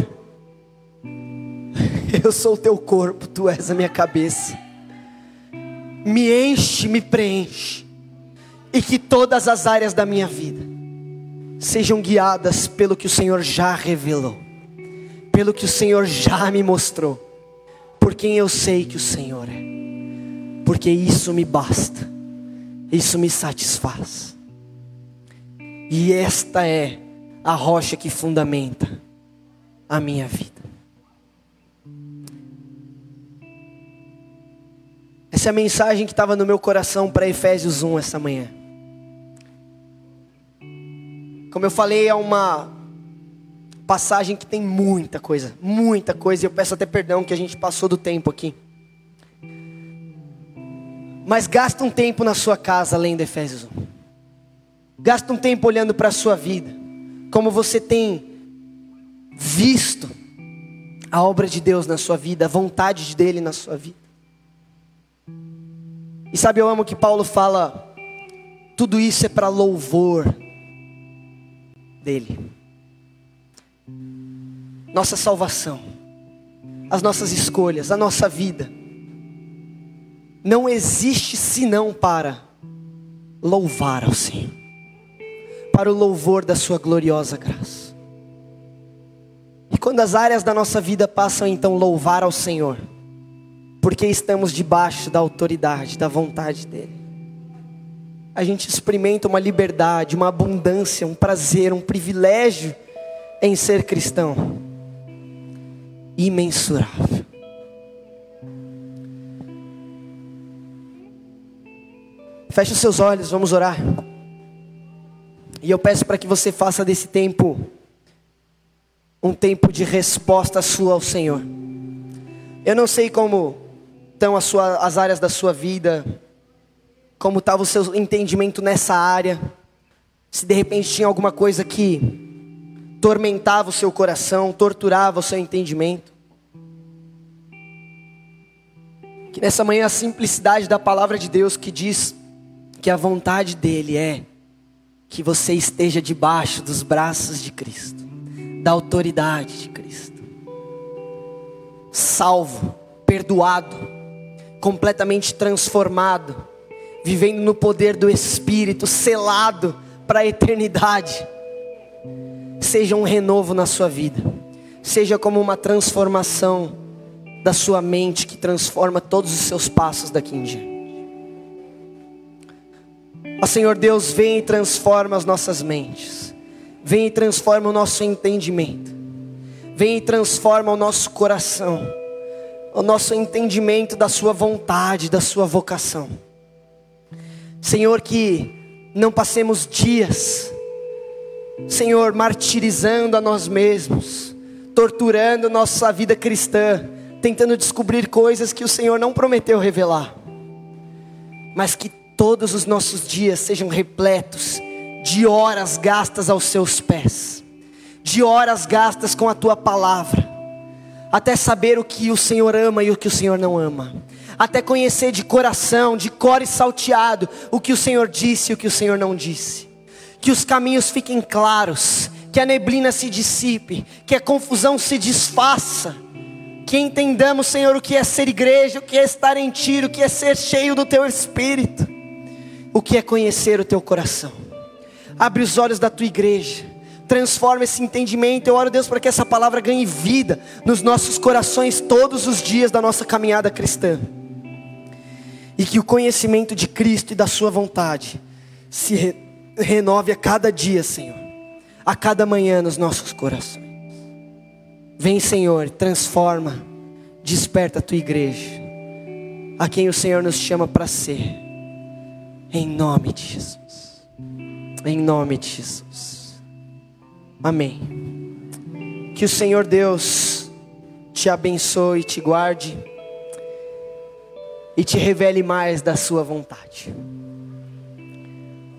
eu sou o teu corpo, tu és a minha cabeça. Me enche, me preenche, e que todas as áreas da minha vida sejam guiadas pelo que o Senhor já revelou, pelo que o Senhor já me mostrou, por quem eu sei que o Senhor é, porque isso me basta isso me satisfaz. E esta é a rocha que fundamenta a minha vida. Essa é a mensagem que estava no meu coração para Efésios 1 essa manhã. Como eu falei, é uma passagem que tem muita coisa, muita coisa, e eu peço até perdão que a gente passou do tempo aqui. Mas gasta um tempo na sua casa além de Efésios 1. Gasta um tempo olhando para a sua vida. Como você tem visto a obra de Deus na sua vida, a vontade dele na sua vida. E sabe, eu amo que Paulo fala, tudo isso é para louvor dele. Nossa salvação, as nossas escolhas, a nossa vida não existe senão para louvar ao Senhor, para o louvor da Sua gloriosa graça. E quando as áreas da nossa vida passam então louvar ao Senhor, porque estamos debaixo da autoridade, da vontade dEle, a gente experimenta uma liberdade, uma abundância, um prazer, um privilégio em ser cristão imensurável. Feche os seus olhos, vamos orar. E eu peço para que você faça desse tempo um tempo de resposta sua ao Senhor. Eu não sei como estão as, sua, as áreas da sua vida, como estava o seu entendimento nessa área, se de repente tinha alguma coisa que tormentava o seu coração, torturava o seu entendimento. Que nessa manhã a simplicidade da palavra de Deus que diz que a vontade dele é que você esteja debaixo dos braços de Cristo, da autoridade de Cristo, salvo, perdoado, completamente transformado, vivendo no poder do Espírito, selado para a eternidade. Seja um renovo na sua vida, seja como uma transformação da sua mente que transforma todos os seus passos daqui em diante. Ó Senhor Deus, vem e transforma as nossas mentes, vem e transforma o nosso entendimento, vem e transforma o nosso coração, o nosso entendimento da Sua vontade, da Sua vocação. Senhor, que não passemos dias, Senhor, martirizando a nós mesmos, torturando nossa vida cristã, tentando descobrir coisas que o Senhor não prometeu revelar, mas que todos os nossos dias sejam repletos de horas gastas aos seus pés, de horas gastas com a tua palavra, até saber o que o Senhor ama e o que o Senhor não ama, até conhecer de coração, de cor e salteado, o que o Senhor disse e o que o Senhor não disse, que os caminhos fiquem claros, que a neblina se dissipe, que a confusão se desfaça, que entendamos, Senhor, o que é ser igreja, o que é estar em Ti, o que é ser cheio do Teu Espírito, o que é conhecer o Teu coração. Abre os olhos da Tua igreja, transforma esse entendimento. Eu oro, Deus, para que essa palavra ganhe vida nos nossos corações todos os dias da nossa caminhada cristã. E que o conhecimento de Cristo e da Sua vontade se re renove a cada dia, Senhor, a cada manhã nos nossos corações. Vem, Senhor, transforma, desperta a tua igreja, a quem o Senhor nos chama para ser, em nome de Jesus. Em nome de Jesus. Amém. Que o Senhor Deus te abençoe, te guarde e te revele mais da Sua vontade.